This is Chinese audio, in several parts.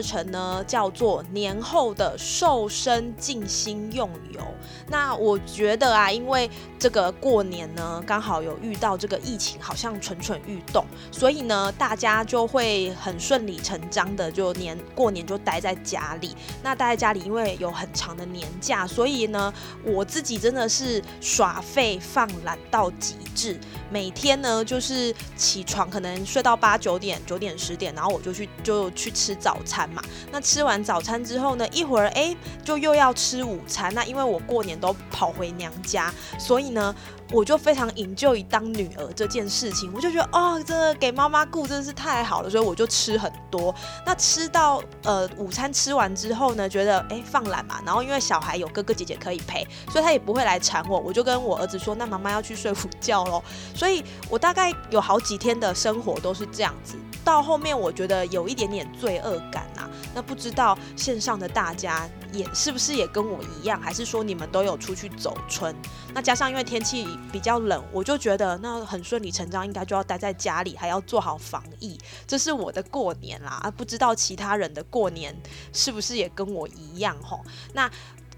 课程呢叫做年后的瘦身静心用油。那我觉得啊，因为这个过年呢，刚好有遇到这个疫情，好像蠢蠢欲动，所以呢，大家就会很顺理成章的就年过年就待在家里。那待在家里，因为有很长的年假，所以呢，我自己真的是耍废放懒到极致。每天呢，就是起床可能睡到八九点、九点十点，然后我就去就去吃早餐嘛。那吃完早餐之后呢，一会儿哎，就又要吃午餐。那因为我过年都跑回娘家，所以呢。我就非常引咎于当女儿这件事情，我就觉得哦，真的给妈妈顾真是太好了，所以我就吃很多。那吃到呃午餐吃完之后呢，觉得哎放懒嘛，然后因为小孩有哥哥姐姐可以陪，所以他也不会来缠我，我就跟我儿子说，那妈妈要去睡午觉喽。所以我大概有好几天的生活都是这样子。到后面我觉得有一点点罪恶感那不知道线上的大家也是不是也跟我一样，还是说你们都有出去走春？那加上因为天气比较冷，我就觉得那很顺理成章，应该就要待在家里，还要做好防疫。这是我的过年啦，啊，不知道其他人的过年是不是也跟我一样吼？那。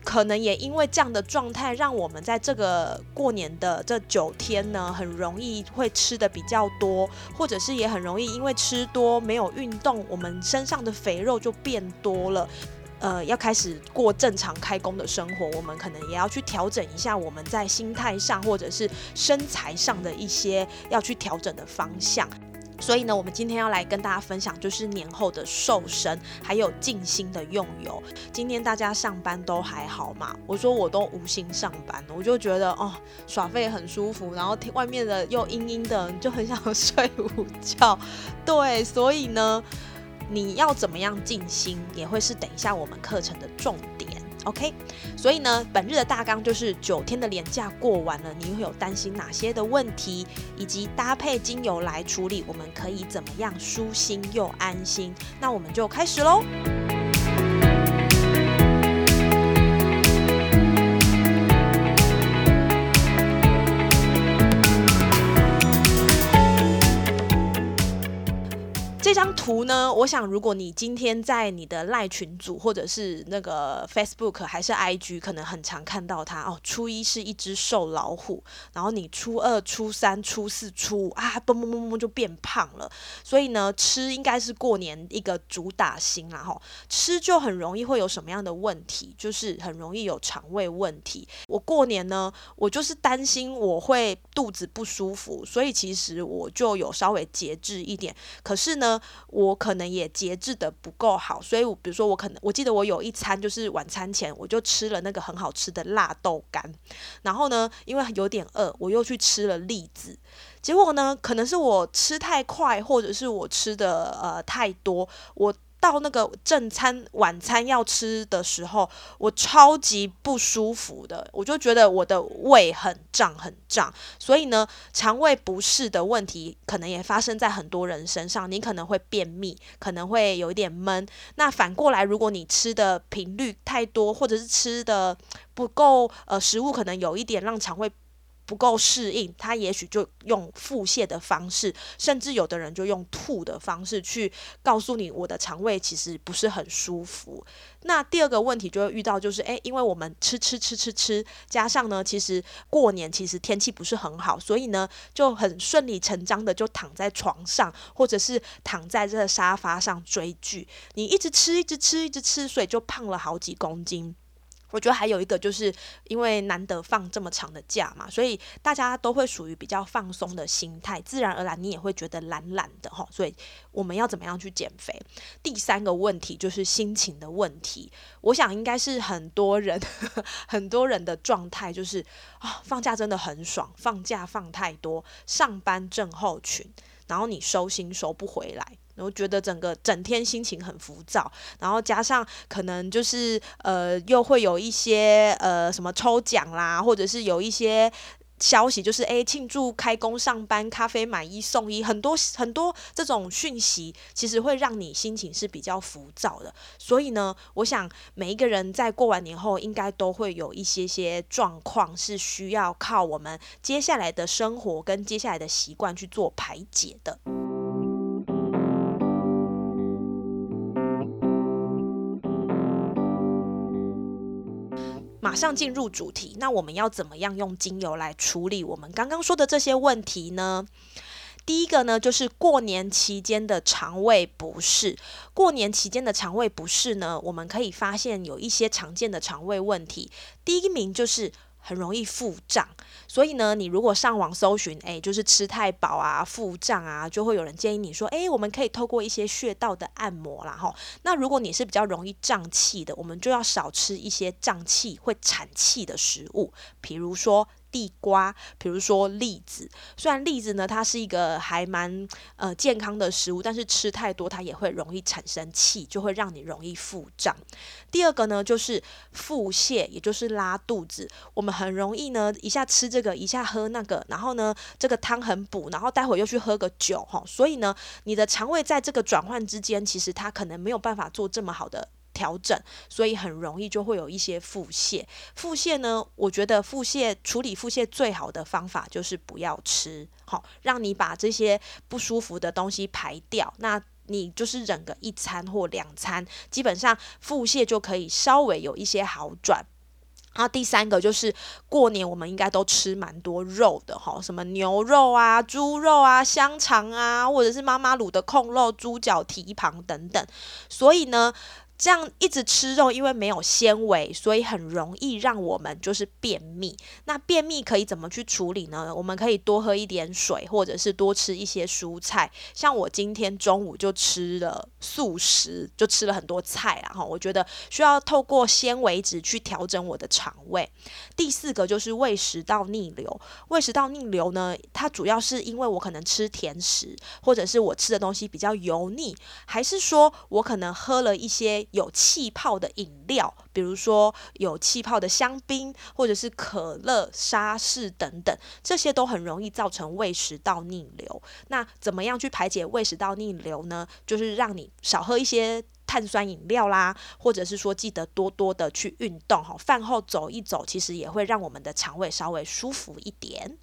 可能也因为这样的状态，让我们在这个过年的这九天呢，很容易会吃的比较多，或者是也很容易因为吃多没有运动，我们身上的肥肉就变多了。呃，要开始过正常开工的生活，我们可能也要去调整一下我们在心态上或者是身材上的一些要去调整的方向。所以呢，我们今天要来跟大家分享，就是年后的瘦身，还有静心的用油。今天大家上班都还好嘛？我说我都无心上班，我就觉得哦，耍废很舒服，然后外面的又阴阴的，就很想睡午觉。对，所以呢，你要怎么样静心，也会是等一下我们课程的重点。OK，所以呢，本日的大纲就是九天的连假过完了，你会有担心哪些的问题，以及搭配精油来处理，我们可以怎么样舒心又安心？那我们就开始喽。图呢，我想如果你今天在你的赖群组或者是那个 Facebook 还是 IG，可能很常看到它哦。初一是一只瘦老虎，然后你初二、初三、初四、初五啊，嘣嘣嘣嘣就变胖了。所以呢，吃应该是过年一个主打星啦哈。吃就很容易会有什么样的问题？就是很容易有肠胃问题。我过年呢，我就是担心我会肚子不舒服，所以其实我就有稍微节制一点。可是呢。我我可能也节制的不够好，所以，我比如说，我可能我记得我有一餐就是晚餐前我就吃了那个很好吃的辣豆干，然后呢，因为有点饿，我又去吃了栗子，结果呢，可能是我吃太快，或者是我吃的呃太多，我。到那个正餐晚餐要吃的时候，我超级不舒服的，我就觉得我的胃很胀很胀，所以呢，肠胃不适的问题可能也发生在很多人身上。你可能会便秘，可能会有一点闷。那反过来，如果你吃的频率太多，或者是吃的不够，呃，食物可能有一点让肠胃。不够适应，他也许就用腹泻的方式，甚至有的人就用吐的方式去告诉你，我的肠胃其实不是很舒服。那第二个问题就会遇到，就是诶，因为我们吃吃吃吃吃，加上呢，其实过年其实天气不是很好，所以呢，就很顺理成章的就躺在床上，或者是躺在这个沙发上追剧。你一直吃，一直吃，一直吃，所以就胖了好几公斤。我觉得还有一个，就是因为难得放这么长的假嘛，所以大家都会属于比较放松的心态，自然而然你也会觉得懒懒的哈。所以我们要怎么样去减肥？第三个问题就是心情的问题。我想应该是很多人很多人的状态就是啊，放假真的很爽，放假放太多，上班症候群，然后你收心收不回来。我觉得整个整天心情很浮躁，然后加上可能就是呃又会有一些呃什么抽奖啦，或者是有一些。消息就是诶，庆祝开工上班，咖啡买一送一，很多很多这种讯息，其实会让你心情是比较浮躁的。所以呢，我想每一个人在过完年后，应该都会有一些些状况，是需要靠我们接下来的生活跟接下来的习惯去做排解的。马上进入主题，那我们要怎么样用精油来处理我们刚刚说的这些问题呢？第一个呢，就是过年期间的肠胃不适。过年期间的肠胃不适呢，我们可以发现有一些常见的肠胃问题。第一名就是。很容易腹胀，所以呢，你如果上网搜寻，哎，就是吃太饱啊，腹胀啊，就会有人建议你说，哎，我们可以透过一些穴道的按摩啦，吼。那如果你是比较容易胀气的，我们就要少吃一些胀气会产气的食物，比如说。地瓜，比如说栗子，虽然栗子呢，它是一个还蛮呃健康的食物，但是吃太多它也会容易产生气，就会让你容易腹胀。第二个呢，就是腹泻，也就是拉肚子。我们很容易呢，一下吃这个，一下喝那个，然后呢，这个汤很补，然后待会又去喝个酒，哈，所以呢，你的肠胃在这个转换之间，其实它可能没有办法做这么好的。调整，所以很容易就会有一些腹泻。腹泻呢，我觉得腹泻处理腹泻最好的方法就是不要吃，好，让你把这些不舒服的东西排掉。那你就是忍个一餐或两餐，基本上腹泻就可以稍微有一些好转。然后第三个就是过年我们应该都吃蛮多肉的哈，什么牛肉啊、猪肉啊、香肠啊，或者是妈妈卤的控肉、猪脚、蹄膀等等，所以呢。这样一直吃肉，因为没有纤维，所以很容易让我们就是便秘。那便秘可以怎么去处理呢？我们可以多喝一点水，或者是多吃一些蔬菜。像我今天中午就吃了素食，就吃了很多菜啦。哈，我觉得需要透过纤维质去调整我的肠胃。第四个就是胃食道逆流。胃食道逆流呢，它主要是因为我可能吃甜食，或者是我吃的东西比较油腻，还是说我可能喝了一些。有气泡的饮料，比如说有气泡的香槟，或者是可乐、沙士等等，这些都很容易造成胃食道逆流。那怎么样去排解胃食道逆流呢？就是让你少喝一些碳酸饮料啦，或者是说记得多多的去运动哈，饭后走一走，其实也会让我们的肠胃稍微舒服一点。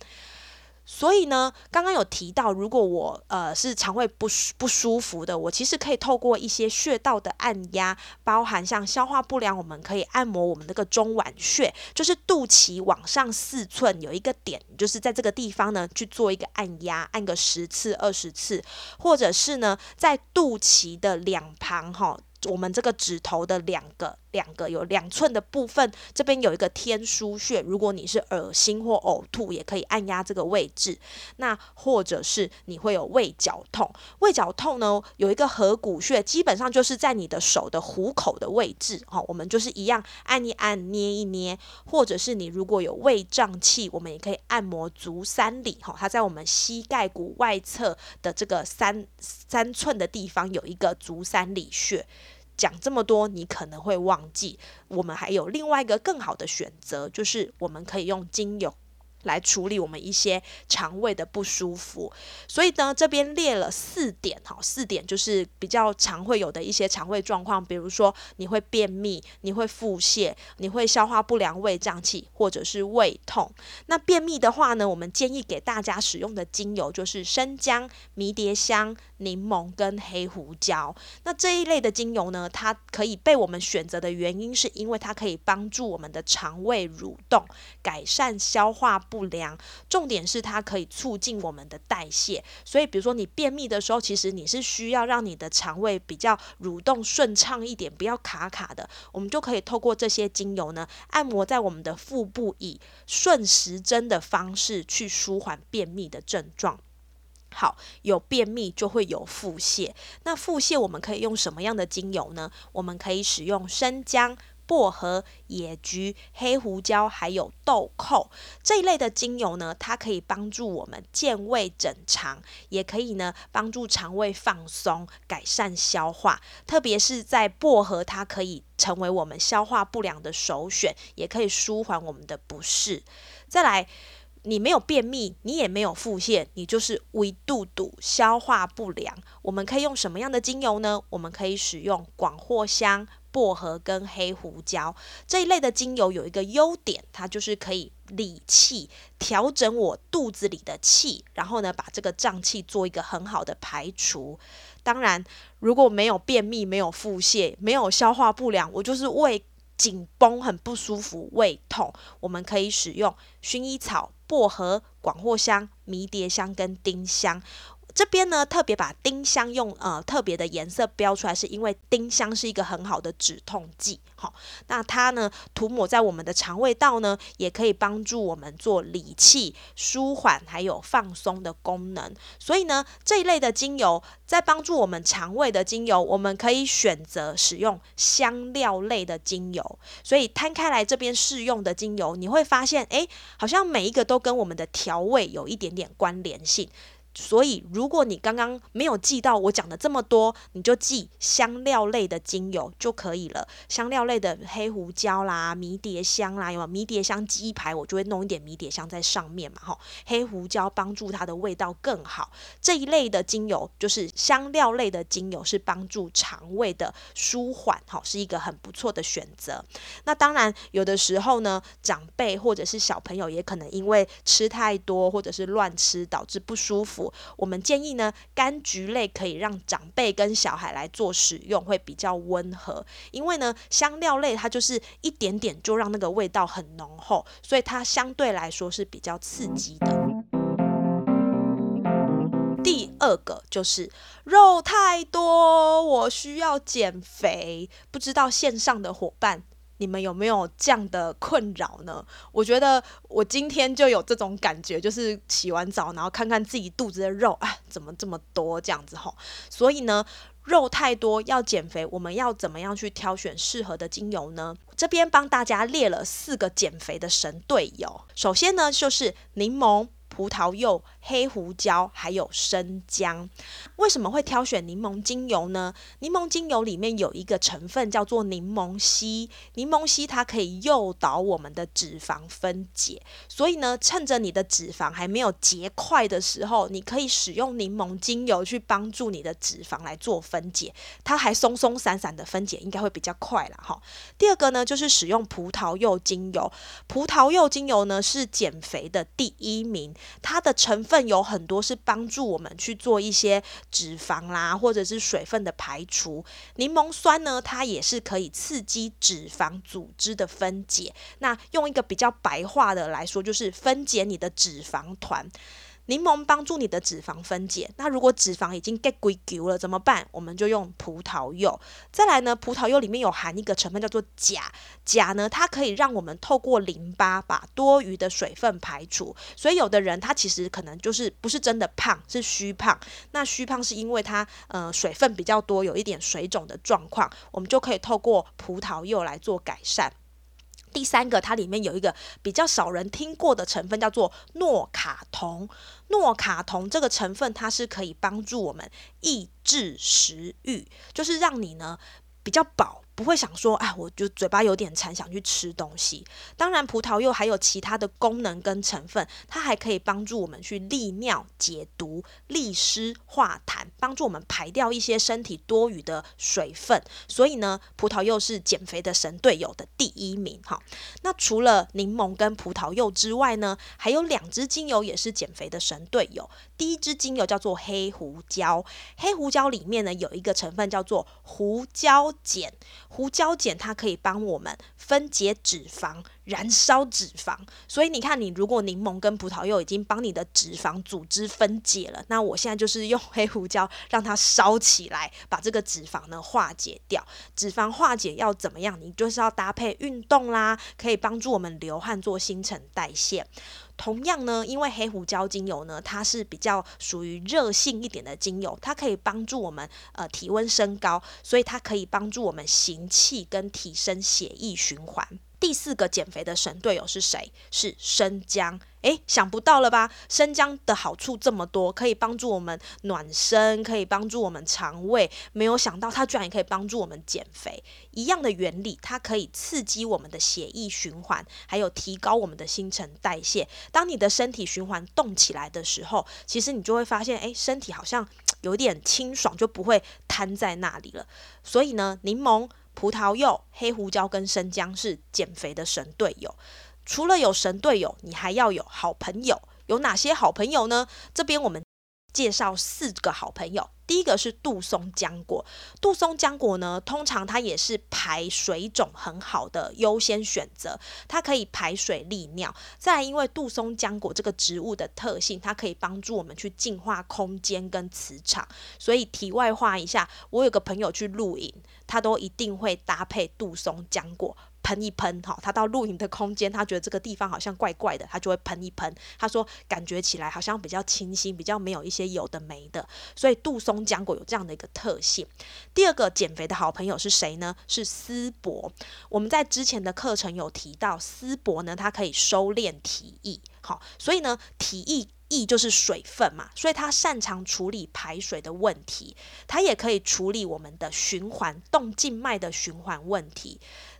所以呢，刚刚有提到，如果我呃是肠胃不不舒服的，我其实可以透过一些穴道的按压，包含像消化不良，我们可以按摩我们那个中脘穴，就是肚脐往上四寸有一个点，就是在这个地方呢去做一个按压，按个十次、二十次，或者是呢在肚脐的两旁哈。我们这个指头的两个两个有两寸的部分，这边有一个天枢穴。如果你是恶心或呕吐，也可以按压这个位置。那或者是你会有胃绞痛，胃绞痛呢有一个合谷穴，基本上就是在你的手的虎口的位置。哈，我们就是一样按一按，捏一捏。或者是你如果有胃胀气，我们也可以按摩足三里。哈，它在我们膝盖骨外侧的这个三三寸的地方有一个足三里穴。讲这么多，你可能会忘记，我们还有另外一个更好的选择，就是我们可以用精油。来处理我们一些肠胃的不舒服，所以呢，这边列了四点哈，四点就是比较常会有的一些肠胃状况，比如说你会便秘，你会腹泻，你会消化不良、胃胀气，或者是胃痛。那便秘的话呢，我们建议给大家使用的精油就是生姜、迷迭香、柠檬跟黑胡椒。那这一类的精油呢，它可以被我们选择的原因，是因为它可以帮助我们的肠胃蠕动，改善消化。不良，重点是它可以促进我们的代谢，所以比如说你便秘的时候，其实你是需要让你的肠胃比较蠕动顺畅一点，不要卡卡的，我们就可以透过这些精油呢，按摩在我们的腹部，以顺时针的方式去舒缓便秘的症状。好，有便秘就会有腹泻，那腹泻我们可以用什么样的精油呢？我们可以使用生姜。薄荷、野菊、黑胡椒，还有豆蔻这一类的精油呢，它可以帮助我们健胃整肠，也可以呢帮助肠胃放松、改善消化。特别是在薄荷，它可以成为我们消化不良的首选，也可以舒缓我们的不适。再来。你没有便秘，你也没有腹泻，你就是胃肚肚消化不良。我们可以用什么样的精油呢？我们可以使用广藿香、薄荷跟黑胡椒这一类的精油。有一个优点，它就是可以理气，调整我肚子里的气，然后呢，把这个胀气做一个很好的排除。当然，如果没有便秘、没有腹泻、没有消化不良，我就是胃紧绷、很不舒服、胃痛，我们可以使用薰衣草。薄荷、广藿香、迷迭香跟丁香。这边呢，特别把丁香用呃特别的颜色标出来，是因为丁香是一个很好的止痛剂。好，那它呢涂抹在我们的肠胃道呢，也可以帮助我们做理气、舒缓还有放松的功能。所以呢，这一类的精油在帮助我们肠胃的精油，我们可以选择使用香料类的精油。所以摊开来这边试用的精油，你会发现，哎，好像每一个都跟我们的调味有一点点关联性。所以，如果你刚刚没有记到我讲的这么多，你就记香料类的精油就可以了。香料类的黑胡椒啦、迷迭香啦，有迷迭香鸡排，我就会弄一点迷迭香在上面嘛，哈。黑胡椒帮助它的味道更好。这一类的精油就是香料类的精油，是帮助肠胃的舒缓，哈，是一个很不错的选择。那当然，有的时候呢，长辈或者是小朋友也可能因为吃太多或者是乱吃，导致不舒服。我们建议呢，柑橘类可以让长辈跟小孩来做使用，会比较温和。因为呢，香料类它就是一点点就让那个味道很浓厚，所以它相对来说是比较刺激的。第二个就是肉太多，我需要减肥。不知道线上的伙伴。你们有没有这样的困扰呢？我觉得我今天就有这种感觉，就是洗完澡，然后看看自己肚子的肉，啊，怎么这么多这样子吼？所以呢，肉太多要减肥，我们要怎么样去挑选适合的精油呢？这边帮大家列了四个减肥的神队友。首先呢，就是柠檬。葡萄柚、黑胡椒还有生姜，为什么会挑选柠檬精油呢？柠檬精油里面有一个成分叫做柠檬烯，柠檬烯它可以诱导我们的脂肪分解，所以呢，趁着你的脂肪还没有结块的时候，你可以使用柠檬精油去帮助你的脂肪来做分解，它还松松散散的分解，应该会比较快了哈。第二个呢，就是使用葡萄柚精油，葡萄柚精油呢是减肥的第一名。它的成分有很多是帮助我们去做一些脂肪啦，或者是水分的排除。柠檬酸呢，它也是可以刺激脂肪组织的分解。那用一个比较白话的来说，就是分解你的脂肪团。柠檬帮助你的脂肪分解，那如果脂肪已经 get 归丢了怎么办？我们就用葡萄柚。再来呢，葡萄柚里面有含一个成分叫做钾，钾呢它可以让我们透过淋巴把多余的水分排除。所以有的人他其实可能就是不是真的胖，是虚胖。那虚胖是因为他呃水分比较多，有一点水肿的状况，我们就可以透过葡萄柚来做改善。第三个，它里面有一个比较少人听过的成分，叫做诺卡酮。诺卡酮这个成分，它是可以帮助我们抑制食欲，就是让你呢比较饱。不会想说，哎，我就嘴巴有点馋，想去吃东西。当然，葡萄柚还有其他的功能跟成分，它还可以帮助我们去利尿、解毒、利湿、化痰，帮助我们排掉一些身体多余的水分。所以呢，葡萄柚是减肥的神队友的第一名。哈，那除了柠檬跟葡萄柚之外呢，还有两支精油也是减肥的神队友。第一支精油叫做黑胡椒，黑胡椒里面呢有一个成分叫做胡椒碱。胡椒碱它可以帮我们分解脂肪。燃烧脂肪。所以你看，你如果柠檬跟葡萄柚已经帮你的脂肪组织分解了，那我现在就是用黑胡椒让它烧起来，把这个脂肪呢化解掉。脂肪化解要怎么样？你就是要搭配运动啦，可以帮助我们流汗做新陈代谢。同样呢，因为黑胡椒精油呢，它是比较属于热性一点的精油，它可以帮助我们呃体温升高，所以它可以帮助我们行气跟提升血液循环。第四个减肥的神队友是谁？是生姜。诶，想不到了吧？生姜的好处这么多，可以帮助我们暖身，可以帮助我们肠胃。没有想到它居然也可以帮助我们减肥。一样的原理，它可以刺激我们的血液循环，还有提高我们的新陈代谢。当你的身体循环动起来的时候，其实你就会发现，诶，身体好像有点清爽，就不会瘫在那里了。所以呢，柠檬。葡萄柚、黑胡椒跟生姜是减肥的神队友。除了有神队友，你还要有好朋友。有哪些好朋友呢？这边我们介绍四个好朋友。第一个是杜松浆果，杜松浆果呢，通常它也是排水肿很好的优先选择，它可以排水利尿。再来，因为杜松浆果这个植物的特性，它可以帮助我们去净化空间跟磁场。所以题外话一下，我有个朋友去露营，他都一定会搭配杜松浆果。喷一喷，哈，他到露营的空间，他觉得这个地方好像怪怪的，他就会喷一喷。他说感觉起来好像比较清新，比较没有一些有的没的。所以杜松浆果有这样的一个特性。第二个减肥的好朋友是谁呢？是丝柏。我们在之前的课程有提到，丝柏呢，它可以收敛体液，好，所以呢，体液液就是水分嘛，所以它擅长处理排水的问题，它也可以处理我们的循环动静脉的循环问题。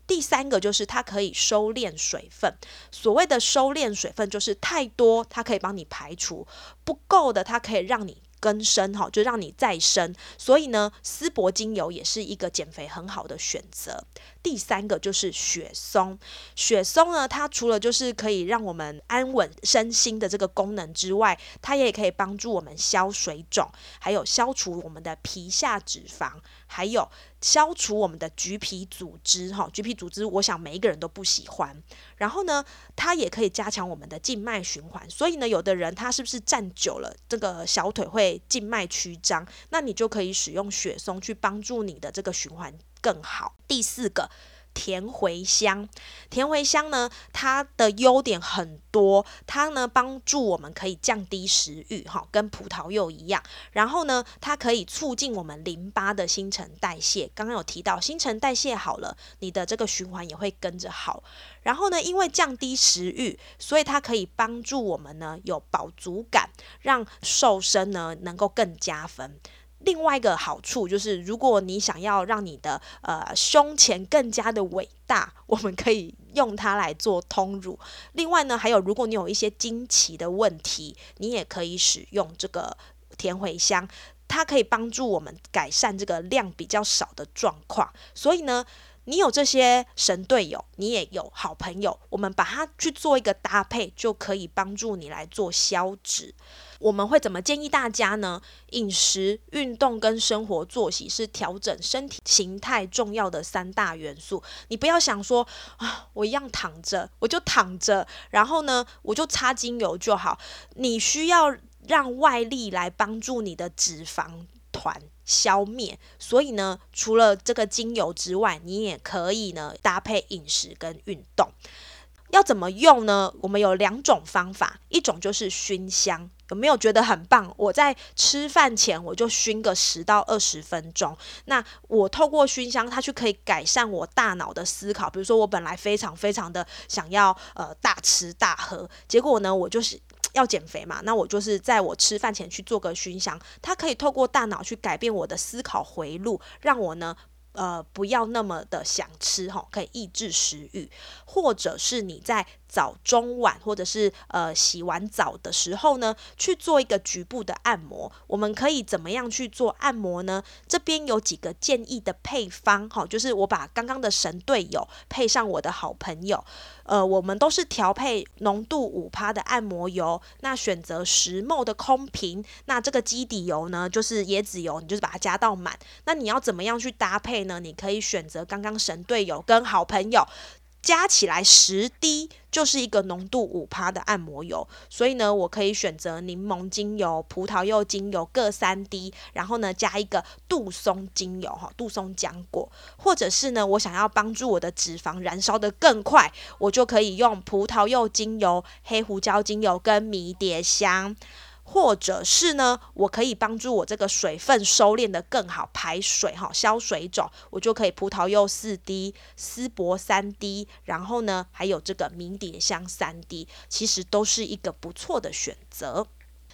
第三个就是它可以收敛水分，所谓的收敛水分就是太多，它可以帮你排除；不够的，它可以让你。更生哈，就让你再生，所以呢，丝柏精油也是一个减肥很好的选择。第三个就是雪松，雪松呢，它除了就是可以让我们安稳身心的这个功能之外，它也可以帮助我们消水肿，还有消除我们的皮下脂肪，还有消除我们的橘皮组织哈。橘皮组织，我想每一个人都不喜欢。然后呢，它也可以加强我们的静脉循环，所以呢，有的人他是不是站久了，这个小腿会静脉曲张，那你就可以使用雪松去帮助你的这个循环更好。第四个。甜茴香，甜茴香呢，它的优点很多，它呢帮助我们可以降低食欲，哈，跟葡萄柚一样。然后呢，它可以促进我们淋巴的新陈代谢。刚刚有提到，新陈代谢好了，你的这个循环也会跟着好。然后呢，因为降低食欲，所以它可以帮助我们呢有饱足感，让瘦身呢能够更加分。另外一个好处就是，如果你想要让你的呃胸前更加的伟大，我们可以用它来做通乳。另外呢，还有如果你有一些经期的问题，你也可以使用这个甜茴香，它可以帮助我们改善这个量比较少的状况。所以呢。你有这些神队友，你也有好朋友，我们把它去做一个搭配，就可以帮助你来做消脂。我们会怎么建议大家呢？饮食、运动跟生活作息是调整身体形态重要的三大元素。你不要想说啊，我一样躺着，我就躺着，然后呢，我就擦精油就好。你需要让外力来帮助你的脂肪团。消灭，所以呢，除了这个精油之外，你也可以呢搭配饮食跟运动。要怎么用呢？我们有两种方法，一种就是熏香，有没有觉得很棒？我在吃饭前我就熏个十到二十分钟。那我透过熏香，它就可以改善我大脑的思考。比如说，我本来非常非常的想要呃大吃大喝，结果呢，我就是。要减肥嘛？那我就是在我吃饭前去做个熏香，它可以透过大脑去改变我的思考回路，让我呢。呃，不要那么的想吃哈，可以抑制食欲，或者是你在早中晚，或者是呃洗完澡的时候呢，去做一个局部的按摩。我们可以怎么样去做按摩呢？这边有几个建议的配方哈，就是我把刚刚的神队友配上我的好朋友，呃，我们都是调配浓度五趴的按摩油，那选择十沫的空瓶，那这个基底油呢，就是椰子油，你就是把它加到满。那你要怎么样去搭配？呢，你可以选择刚刚神队友跟好朋友加起来十滴就是一个浓度五趴的按摩油，所以呢，我可以选择柠檬精油、葡萄柚精油各三滴，然后呢加一个杜松精油哈，杜松浆果，或者是呢，我想要帮助我的脂肪燃烧的更快，我就可以用葡萄柚精油、黑胡椒精油跟迷迭香。或者是呢，我可以帮助我这个水分收敛的更好，排水哈，消水肿，我就可以葡萄柚四滴，丝柏三滴，然后呢，还有这个迷迭香三滴，其实都是一个不错的选择。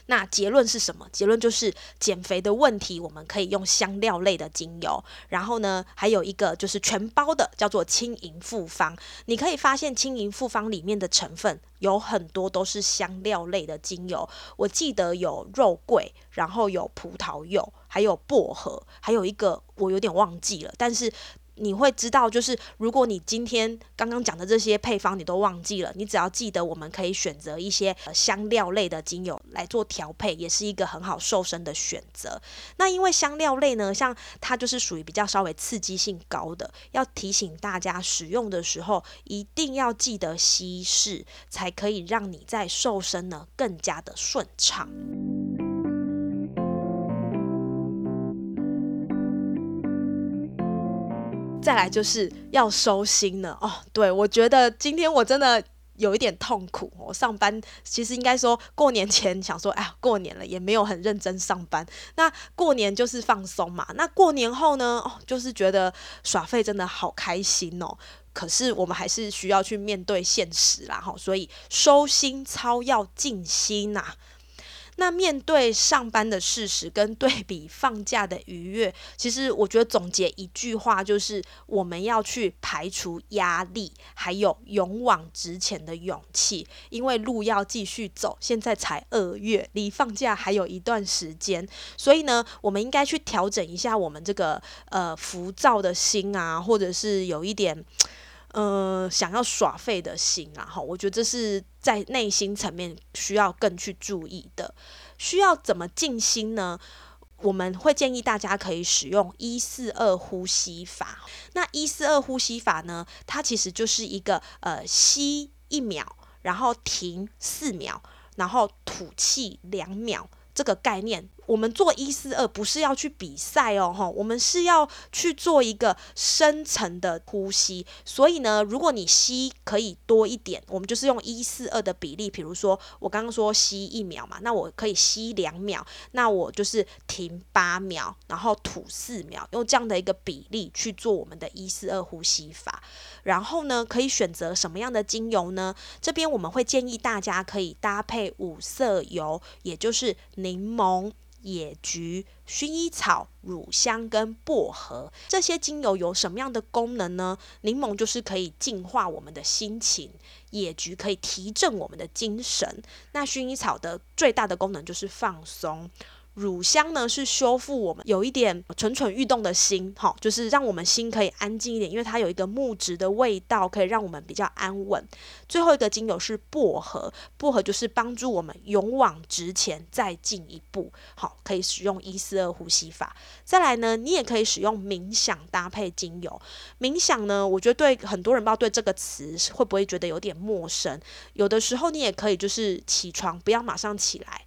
那结论是什么？结论就是减肥的问题，我们可以用香料类的精油。然后呢，还有一个就是全包的，叫做轻盈复方。你可以发现轻盈复方里面的成分有很多都是香料类的精油。我记得有肉桂，然后有葡萄柚，还有薄荷，还有一个我有点忘记了，但是。你会知道，就是如果你今天刚刚讲的这些配方你都忘记了，你只要记得我们可以选择一些香料类的精油来做调配，也是一个很好瘦身的选择。那因为香料类呢，像它就是属于比较稍微刺激性高的，要提醒大家使用的时候一定要记得稀释，才可以让你在瘦身呢更加的顺畅。再来就是要收心了哦。对我觉得今天我真的有一点痛苦。我上班其实应该说过年前想说，哎呀，过年了也没有很认真上班。那过年就是放松嘛。那过年后呢，哦，就是觉得耍废真的好开心哦。可是我们还是需要去面对现实啦，哈。所以收心操要静心呐。那面对上班的事实跟对比放假的愉悦，其实我觉得总结一句话就是：我们要去排除压力，还有勇往直前的勇气。因为路要继续走，现在才二月，离放假还有一段时间，所以呢，我们应该去调整一下我们这个呃浮躁的心啊，或者是有一点。呃，想要耍废的心啊，哈，我觉得这是在内心层面需要更去注意的。需要怎么静心呢？我们会建议大家可以使用一四二呼吸法。那一四二呼吸法呢，它其实就是一个呃吸一秒，然后停四秒，然后吐气两秒这个概念。我们做一四二不是要去比赛哦，哈，我们是要去做一个深层的呼吸。所以呢，如果你吸可以多一点，我们就是用一四二的比例。比如说我刚刚说吸一秒嘛，那我可以吸两秒，那我就是停八秒，然后吐四秒，用这样的一个比例去做我们的一四二呼吸法。然后呢，可以选择什么样的精油呢？这边我们会建议大家可以搭配五色油，也就是柠檬。野菊、薰衣草、乳香跟薄荷这些精油有什么样的功能呢？柠檬就是可以净化我们的心情，野菊可以提振我们的精神，那薰衣草的最大的功能就是放松。乳香呢是修复我们有一点蠢蠢欲动的心，哈，就是让我们心可以安静一点，因为它有一个木质的味道，可以让我们比较安稳。最后一个精油是薄荷，薄荷就是帮助我们勇往直前，再进一步，好，可以使用一四二呼吸法。再来呢，你也可以使用冥想搭配精油。冥想呢，我觉得对很多人不知道对这个词会不会觉得有点陌生，有的时候你也可以就是起床不要马上起来。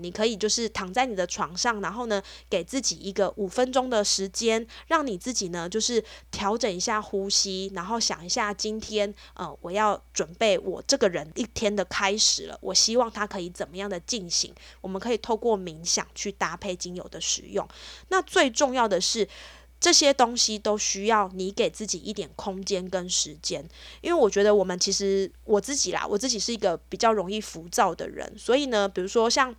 你可以就是躺在你的床上，然后呢，给自己一个五分钟的时间，让你自己呢，就是调整一下呼吸，然后想一下今天，呃，我要准备我这个人一天的开始了，我希望它可以怎么样的进行？我们可以透过冥想去搭配精油的使用。那最重要的是，这些东西都需要你给自己一点空间跟时间，因为我觉得我们其实我自己啦，我自己是一个比较容易浮躁的人，所以呢，比如说像。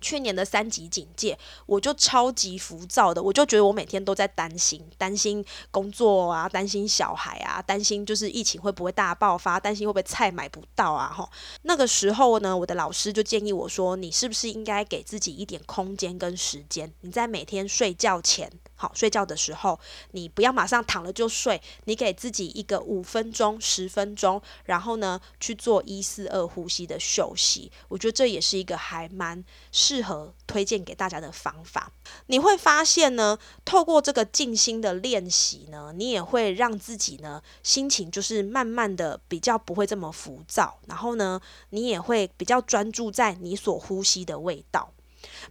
去年的三级警戒，我就超级浮躁的，我就觉得我每天都在担心，担心工作啊，担心小孩啊，担心就是疫情会不会大爆发，担心会不会菜买不到啊，吼。那个时候呢，我的老师就建议我说，你是不是应该给自己一点空间跟时间？你在每天睡觉前。好，睡觉的时候你不要马上躺了就睡，你给自己一个五分钟、十分钟，然后呢去做一四二呼吸的休息。我觉得这也是一个还蛮适合推荐给大家的方法。你会发现呢，透过这个静心的练习呢，你也会让自己呢心情就是慢慢的比较不会这么浮躁，然后呢，你也会比较专注在你所呼吸的味道。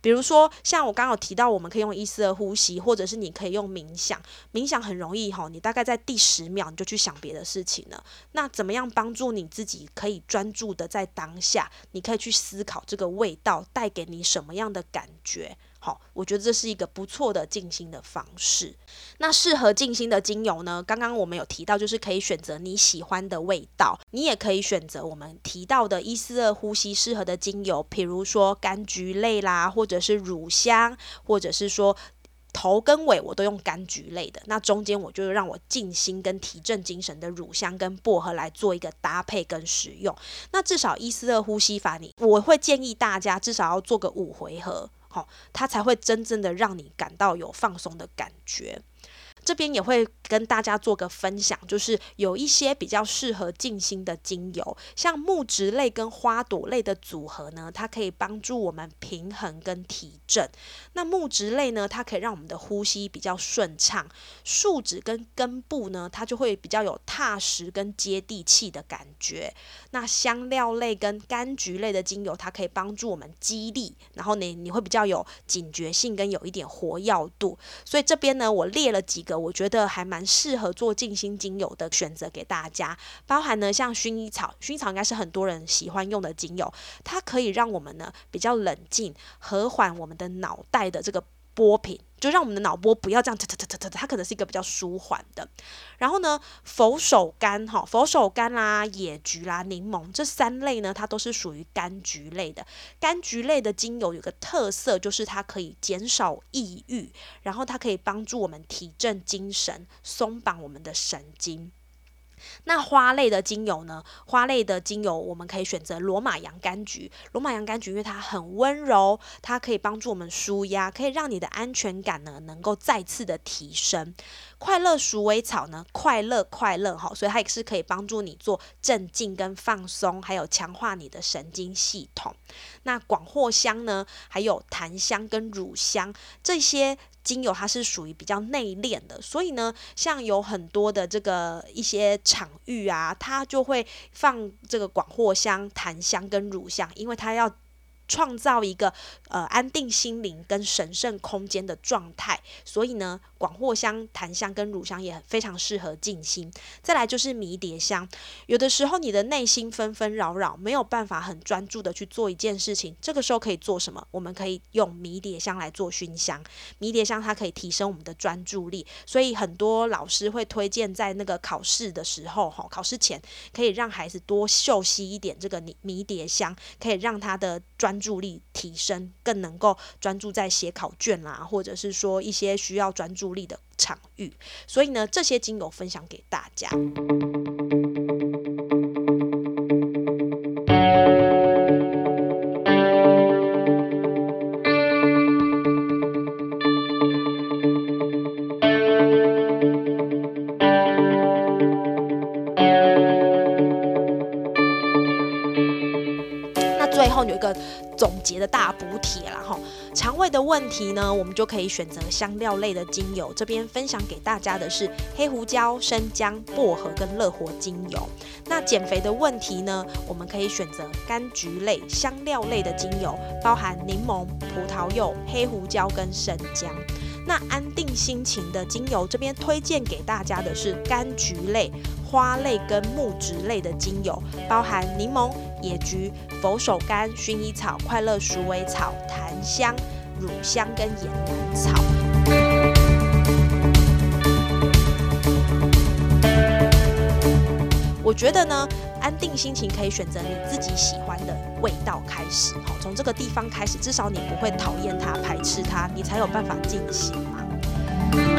比如说，像我刚刚有提到，我们可以用一丝的呼吸，或者是你可以用冥想。冥想很容易哈，你大概在第十秒你就去想别的事情了。那怎么样帮助你自己可以专注的在当下？你可以去思考这个味道带给你什么样的感觉。好，我觉得这是一个不错的静心的方式。那适合静心的精油呢？刚刚我们有提到，就是可以选择你喜欢的味道，你也可以选择我们提到的伊丝二呼吸适合的精油，比如说柑橘类啦，或者是乳香，或者是说头跟尾我都用柑橘类的。那中间我就让我静心跟提振精神的乳香跟薄荷来做一个搭配跟使用。那至少伊丝二呼吸法，你我会建议大家至少要做个五回合。好，它才会真正的让你感到有放松的感觉。这边也会跟大家做个分享，就是有一些比较适合静心的精油，像木质类跟花朵类的组合呢，它可以帮助我们平衡跟提振。那木质类呢，它可以让我们的呼吸比较顺畅；树脂跟根部呢，它就会比较有踏实跟接地气的感觉。那香料类跟柑橘类的精油，它可以帮助我们激励，然后呢，你会比较有警觉性跟有一点活跃度。所以这边呢，我列了几个。我觉得还蛮适合做静心精油的选择给大家，包含呢像薰衣草，薰衣草应该是很多人喜欢用的精油，它可以让我们呢比较冷静，和缓我们的脑袋的这个。波频就让我们的脑波不要这样，它它它它它可能是一个比较舒缓的。然后呢，佛手柑哈，佛手柑啦、野菊啦、柠檬这三类呢，它都是属于柑橘类的。柑橘类的精油有个特色，就是它可以减少抑郁，然后它可以帮助我们提振精神，松绑我们的神经。那花类的精油呢？花类的精油我们可以选择罗马洋甘菊。罗马洋甘菊因为它很温柔，它可以帮助我们舒压，可以让你的安全感呢能够再次的提升。快乐鼠尾草呢，快乐快乐哈，所以它也是可以帮助你做镇静跟放松，还有强化你的神经系统。那广藿香呢，还有檀香跟乳香这些。精油它是属于比较内敛的，所以呢，像有很多的这个一些场域啊，它就会放这个广藿香、檀香跟乳香，因为它要。创造一个呃安定心灵跟神圣空间的状态，所以呢，广藿香、檀香跟乳香也非常适合静心。再来就是迷迭香，有的时候你的内心纷纷扰扰，没有办法很专注的去做一件事情，这个时候可以做什么？我们可以用迷迭香来做熏香。迷迭香它可以提升我们的专注力，所以很多老师会推荐在那个考试的时候，哈，考试前可以让孩子多嗅吸一点这个迷迷迭香，可以让他的专注力提升，更能够专注在写考卷啦，或者是说一些需要专注力的场域。所以呢，这些精油分享给大家。个总结的大补帖啦哈，肠胃的问题呢，我们就可以选择香料类的精油。这边分享给大家的是黑胡椒、生姜、薄荷跟乐活精油。那减肥的问题呢，我们可以选择柑橘类、香料类的精油，包含柠檬、葡萄柚、黑胡椒跟生姜。那安定心情的精油，这边推荐给大家的是柑橘类、花类跟木质类的精油，包含柠檬、野菊、佛手柑、薰衣草、快乐鼠尾草、檀香、乳香跟岩兰草。我觉得呢，安定心情可以选择你自己喜欢的味道开始，好，从这个地方开始，至少你不会讨厌它、排斥它，你才有办法进行嘛。